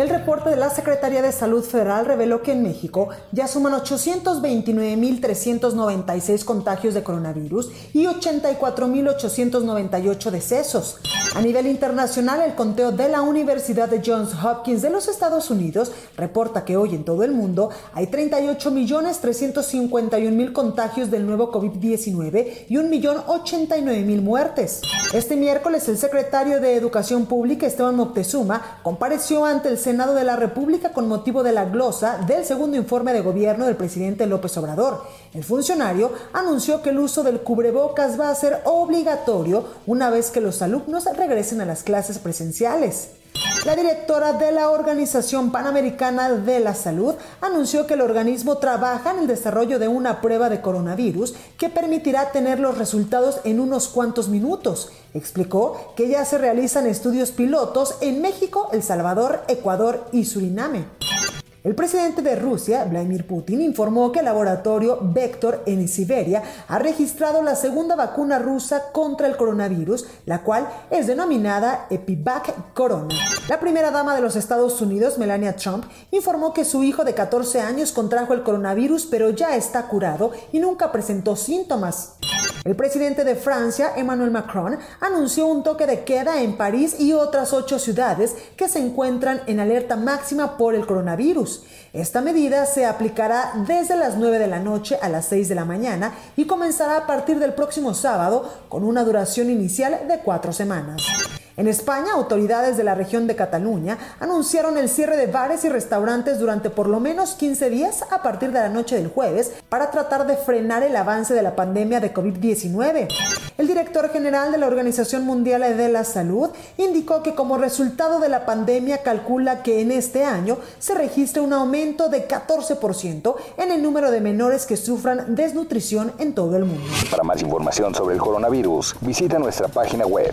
El reporte de la Secretaría de Salud Federal reveló que en México ya suman 829.396 contagios de coronavirus y 84.898 decesos. A nivel internacional, el conteo de la Universidad de Johns Hopkins de los Estados Unidos reporta que hoy en todo el mundo hay 38.351.000 contagios del nuevo COVID-19 y 1.089.000 muertes. Este miércoles, el secretario de Educación Pública, Esteban Moctezuma, compareció ante el Senado de la República con motivo de la glosa del segundo informe de gobierno del presidente López Obrador. El funcionario anunció que el uso del cubrebocas va a ser obligatorio una vez que los alumnos regresen a las clases presenciales. La directora de la Organización Panamericana de la Salud anunció que el organismo trabaja en el desarrollo de una prueba de coronavirus que permitirá tener los resultados en unos cuantos minutos. Explicó que ya se realizan estudios pilotos en México, El Salvador, Ecuador y Suriname. El presidente de Rusia, Vladimir Putin, informó que el laboratorio Vector en Siberia ha registrado la segunda vacuna rusa contra el coronavirus, la cual es denominada Epivac Corona. La primera dama de los Estados Unidos, Melania Trump, informó que su hijo de 14 años contrajo el coronavirus, pero ya está curado y nunca presentó síntomas. El presidente de Francia, Emmanuel Macron, anunció un toque de queda en París y otras ocho ciudades que se encuentran en alerta máxima por el coronavirus. Esta medida se aplicará desde las 9 de la noche a las 6 de la mañana y comenzará a partir del próximo sábado con una duración inicial de cuatro semanas. En España, autoridades de la región de Cataluña anunciaron el cierre de bares y restaurantes durante por lo menos 15 días a partir de la noche del jueves para tratar de frenar el avance de la pandemia de COVID-19. El director general de la Organización Mundial de la Salud indicó que como resultado de la pandemia calcula que en este año se registra un aumento de 14% en el número de menores que sufran desnutrición en todo el mundo. Para más información sobre el coronavirus, visita nuestra página web